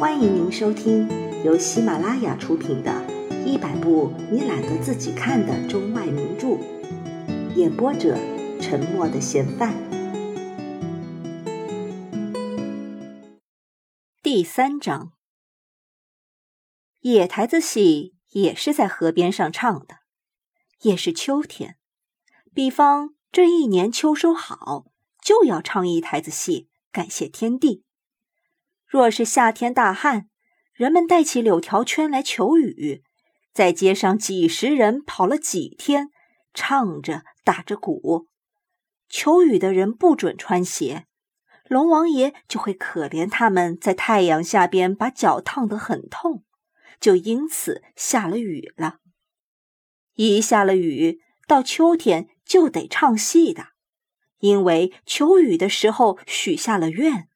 欢迎您收听由喜马拉雅出品的《一百部你懒得自己看的中外名著》，演播者：沉默的嫌犯。第三章，野台子戏也是在河边上唱的，也是秋天。比方这一年秋收好，就要唱一台子戏，感谢天地。若是夏天大旱，人们带起柳条圈来求雨，在街上几十人跑了几天，唱着打着鼓，求雨的人不准穿鞋，龙王爷就会可怜他们在太阳下边把脚烫得很痛，就因此下了雨了。一下了雨，到秋天就得唱戏的，因为求雨的时候许下了愿。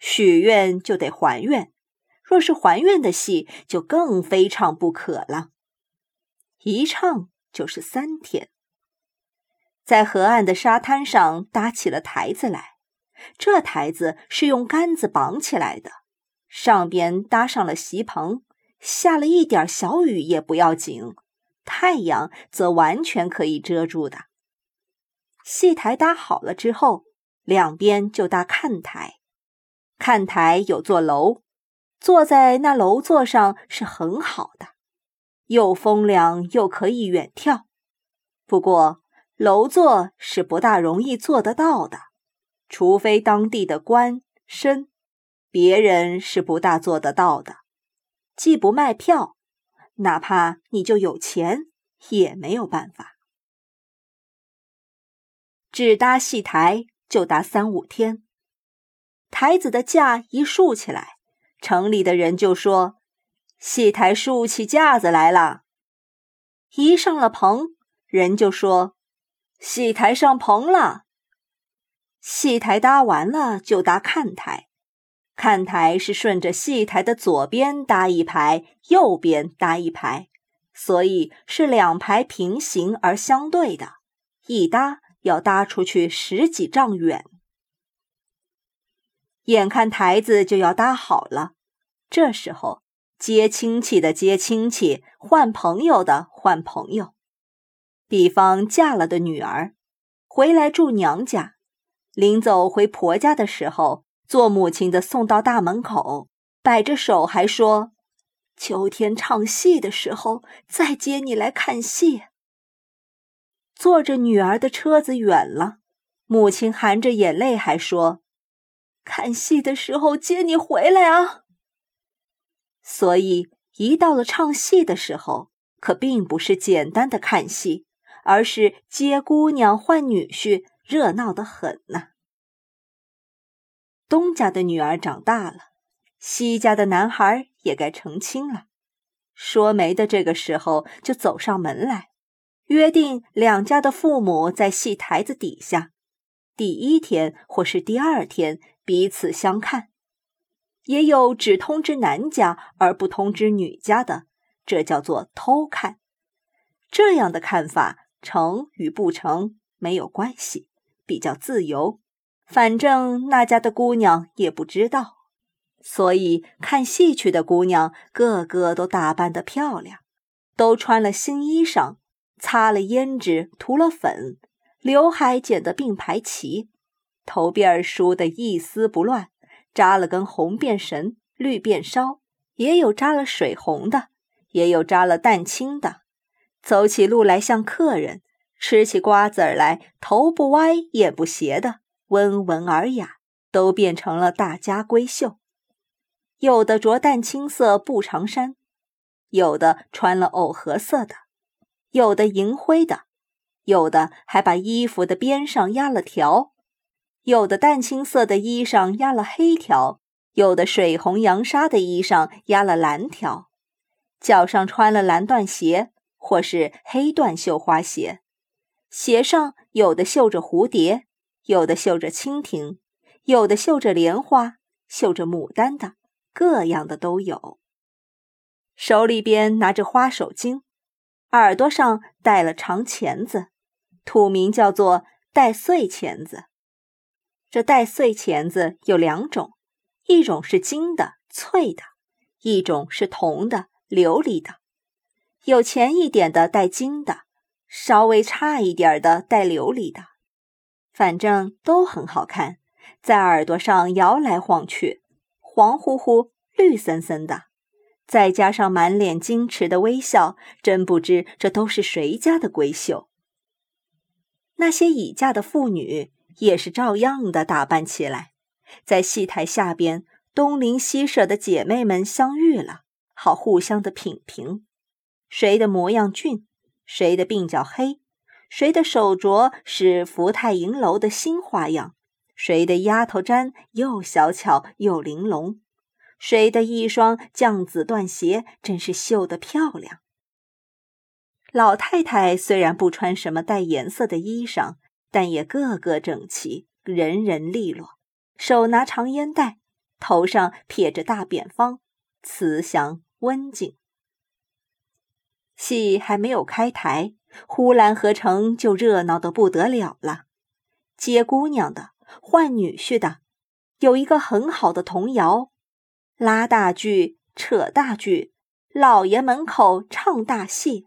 许愿就得还愿，若是还愿的戏，就更非唱不可了。一唱就是三天，在河岸的沙滩上搭起了台子来。这台子是用杆子绑起来的，上边搭上了席棚，下了一点小雨也不要紧，太阳则完全可以遮住的。戏台搭好了之后，两边就搭看台。看台有座楼，坐在那楼座上是很好的，又风凉又可以远眺。不过楼座是不大容易做得到的，除非当地的官绅，别人是不大做得到的。既不卖票，哪怕你就有钱，也没有办法。只搭戏台就搭三五天。台子的架一竖起来，城里的人就说：“戏台竖起架子来了。”一上了棚，人就说：“戏台上棚了。”戏台搭完了，就搭看台。看台是顺着戏台的左边搭一排，右边搭一排，所以是两排平行而相对的，一搭要搭出去十几丈远。眼看台子就要搭好了，这时候接亲戚的接亲戚，换朋友的换朋友。比方嫁了的女儿回来住娘家，临走回婆家的时候，做母亲的送到大门口，摆着手还说：“秋天唱戏的时候再接你来看戏。”坐着女儿的车子远了，母亲含着眼泪还说。看戏的时候接你回来啊！所以一到了唱戏的时候，可并不是简单的看戏，而是接姑娘换女婿，热闹的很呢。东家的女儿长大了，西家的男孩也该成亲了。说媒的这个时候就走上门来，约定两家的父母在戏台子底下，第一天或是第二天。彼此相看，也有只通知男家而不通知女家的，这叫做偷看。这样的看法成与不成没有关系，比较自由。反正那家的姑娘也不知道，所以看戏去的姑娘个个都打扮得漂亮，都穿了新衣裳，擦了胭脂，涂了粉，刘海剪得并排齐。头辫儿梳得一丝不乱，扎了根红辫绳，绿辫梢，也有扎了水红的，也有扎了淡青的。走起路来像客人，吃起瓜子儿来头不歪眼不斜的，温文尔雅，都变成了大家闺秀。有的着淡青色布长衫，有的穿了藕荷色的，有的银灰的，有的还把衣服的边上压了条。有的淡青色的衣裳压了黑条，有的水红洋纱的衣裳压了蓝条，脚上穿了蓝缎鞋或是黑缎绣花鞋，鞋上有的绣着蝴蝶，有的绣着蜻蜓，有的绣着莲花，绣着牡丹的，各样的都有。手里边拿着花手巾，耳朵上戴了长钳子，土名叫做戴穗钳子。这带穗钳子有两种，一种是金的，翠的，一种是铜的、琉璃的，有钱一点的带金的，稍微差一点的带琉璃的，反正都很好看，在耳朵上摇来晃去，黄乎乎、绿森森的，再加上满脸矜持的微笑，真不知这都是谁家的闺秀。那些已嫁的妇女也是照样的打扮起来，在戏台下边东邻西舍的姐妹们相遇了，好互相的品评，谁的模样俊，谁的鬓角黑，谁的手镯是福泰银楼的新花样，谁的丫头簪又小巧又玲珑，谁的一双绛紫缎鞋真是绣得漂亮。老太太虽然不穿什么带颜色的衣裳，但也个个整齐，人人利落，手拿长烟袋，头上撇着大扁方，慈祥温静。戏还没有开台，呼兰河城就热闹得不得了了。接姑娘的，换女婿的，有一个很好的童谣：拉大锯，扯大锯，老爷门口唱大戏。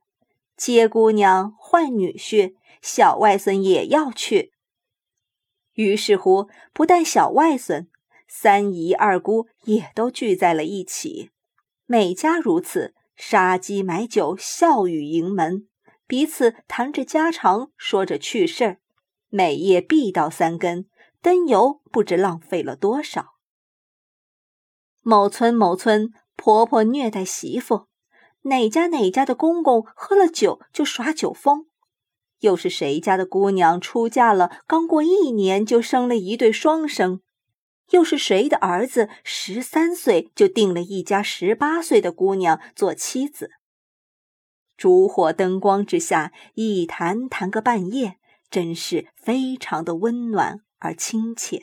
接姑娘换女婿，小外孙也要去。于是乎，不但小外孙，三姨二姑也都聚在了一起。每家如此，杀鸡买酒，笑语盈门，彼此谈着家常，说着趣事儿。每夜必到三更，灯油不知浪费了多少。某村某村，婆婆虐待媳妇。哪家哪家的公公喝了酒就耍酒疯，又是谁家的姑娘出嫁了，刚过一年就生了一对双生，又是谁的儿子十三岁就定了一家十八岁的姑娘做妻子。烛火灯光之下，一谈谈个半夜，真是非常的温暖而亲切。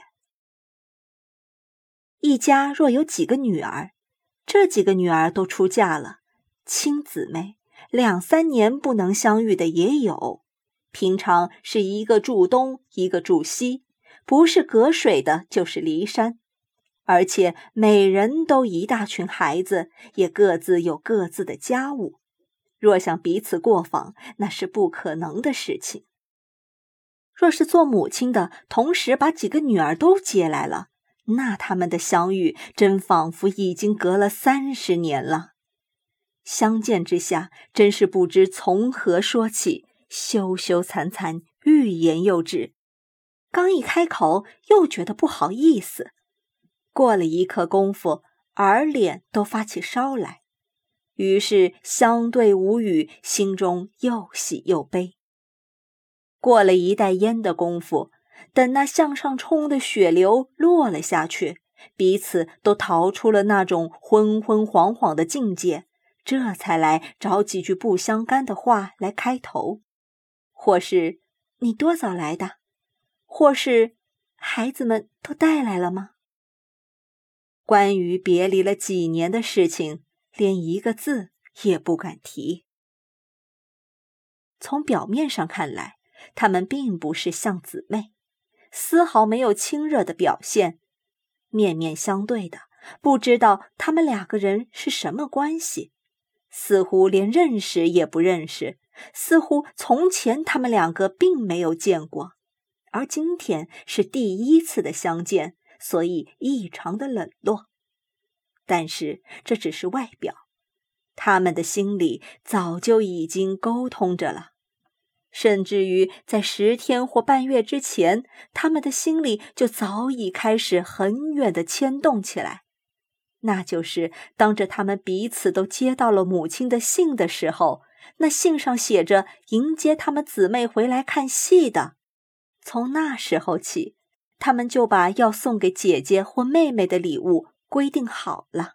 一家若有几个女儿，这几个女儿都出嫁了。亲姊妹两三年不能相遇的也有，平常是一个住东，一个住西，不是隔水的，就是离山，而且每人都一大群孩子，也各自有各自的家务，若想彼此过访，那是不可能的事情。若是做母亲的同时把几个女儿都接来了，那他们的相遇真仿佛已经隔了三十年了。相见之下，真是不知从何说起，羞羞惭惭，欲言又止。刚一开口，又觉得不好意思。过了一刻功夫，耳脸都发起烧来，于是相对无语，心中又喜又悲。过了一袋烟的功夫，等那向上冲的血流落了下去，彼此都逃出了那种昏昏恍恍的境界。这才来找几句不相干的话来开头，或是你多早来的，或是孩子们都带来了吗？关于别离了几年的事情，连一个字也不敢提。从表面上看来，他们并不是像姊妹，丝毫没有亲热的表现，面面相对的，不知道他们两个人是什么关系。似乎连认识也不认识，似乎从前他们两个并没有见过，而今天是第一次的相见，所以异常的冷落。但是这只是外表，他们的心里早就已经沟通着了，甚至于在十天或半月之前，他们的心里就早已开始很远的牵动起来。那就是当着他们彼此都接到了母亲的信的时候，那信上写着迎接他们姊妹回来看戏的。从那时候起，他们就把要送给姐姐或妹妹的礼物规定好了。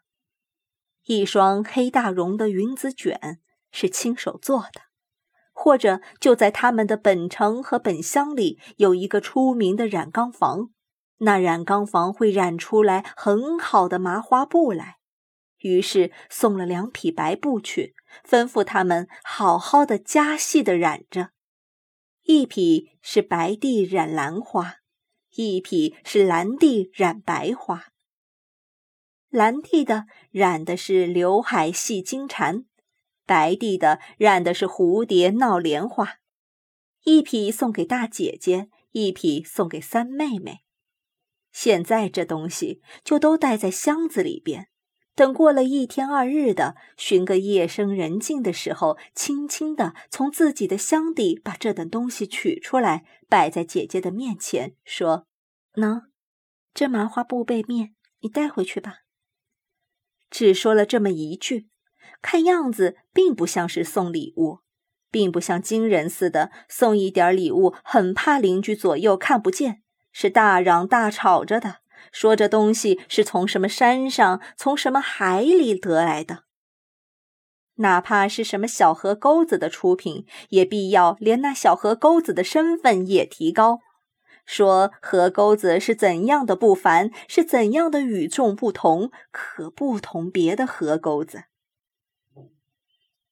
一双黑大绒的云子卷是亲手做的，或者就在他们的本城和本乡里有一个出名的染缸房。那染缸房会染出来很好的麻花布来，于是送了两匹白布去，吩咐他们好好的加细的染着。一匹是白地染兰花，一匹是蓝地染白花。蓝地的染的是刘海戏金蝉，白地的染的是蝴蝶闹莲花。一匹送给大姐姐，一匹送给三妹妹。现在这东西就都带在箱子里边，等过了一天二日的，寻个夜深人静的时候，轻轻地从自己的箱底把这等东西取出来，摆在姐姐的面前，说：“喏，这麻花布被面，你带回去吧。”只说了这么一句，看样子并不像是送礼物，并不像惊人似的送一点礼物，很怕邻居左右看不见。是大嚷大吵着的，说这东西是从什么山上、从什么海里得来的。哪怕是什么小河沟子的出品，也必要连那小河沟子的身份也提高，说河沟子是怎样的不凡，是怎样的与众不同，可不同别的河沟子。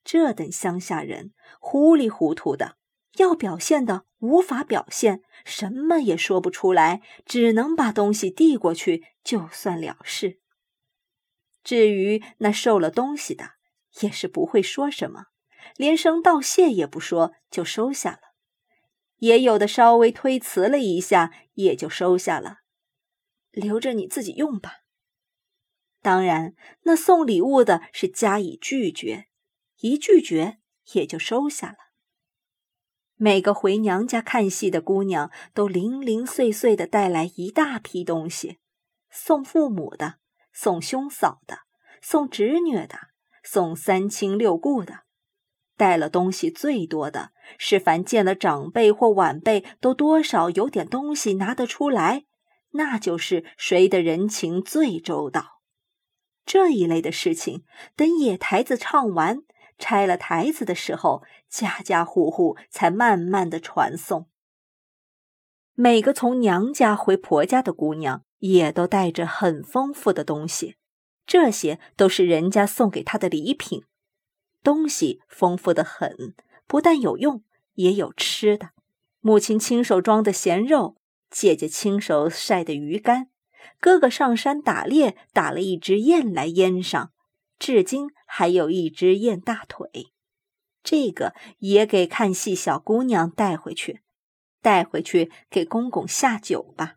这等乡下人糊里糊涂的。要表现的无法表现，什么也说不出来，只能把东西递过去，就算了事。至于那受了东西的，也是不会说什么，连声道谢也不说，就收下了。也有的稍微推辞了一下，也就收下了，留着你自己用吧。当然，那送礼物的是加以拒绝，一拒绝也就收下了。每个回娘家看戏的姑娘都零零碎碎的带来一大批东西，送父母的，送兄嫂的，送侄女的，送三亲六故的。带了东西最多的是凡见了长辈或晚辈，都多少有点东西拿得出来，那就是谁的人情最周到。这一类的事情，等野台子唱完。拆了台子的时候，家家户户才慢慢的传送。每个从娘家回婆家的姑娘，也都带着很丰富的东西，这些都是人家送给她的礼品。东西丰富的很，不但有用，也有吃的。母亲亲手装的咸肉，姐姐亲手晒的鱼干，哥哥上山打猎，打了一只雁来腌上。至今还有一只雁大腿，这个也给看戏小姑娘带回去，带回去给公公下酒吧。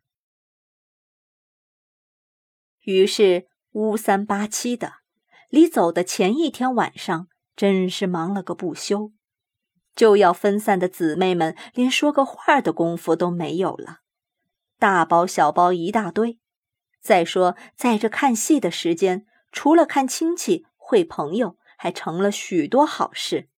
于是乌三八七的，离走的前一天晚上，真是忙了个不休。就要分散的姊妹们，连说个话的功夫都没有了，大包小包一大堆。再说，在这看戏的时间。除了看亲戚会朋友，还成了许多好事，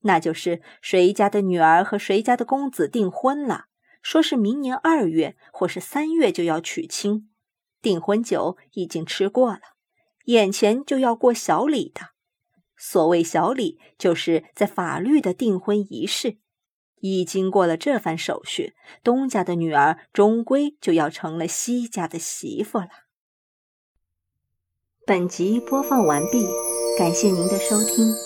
那就是谁家的女儿和谁家的公子订婚了，说是明年二月或是三月就要娶亲，订婚酒已经吃过了，眼前就要过小礼的。所谓小礼，就是在法律的订婚仪式，一经过了这番手续，东家的女儿终归就要成了西家的媳妇了。本集播放完毕，感谢您的收听。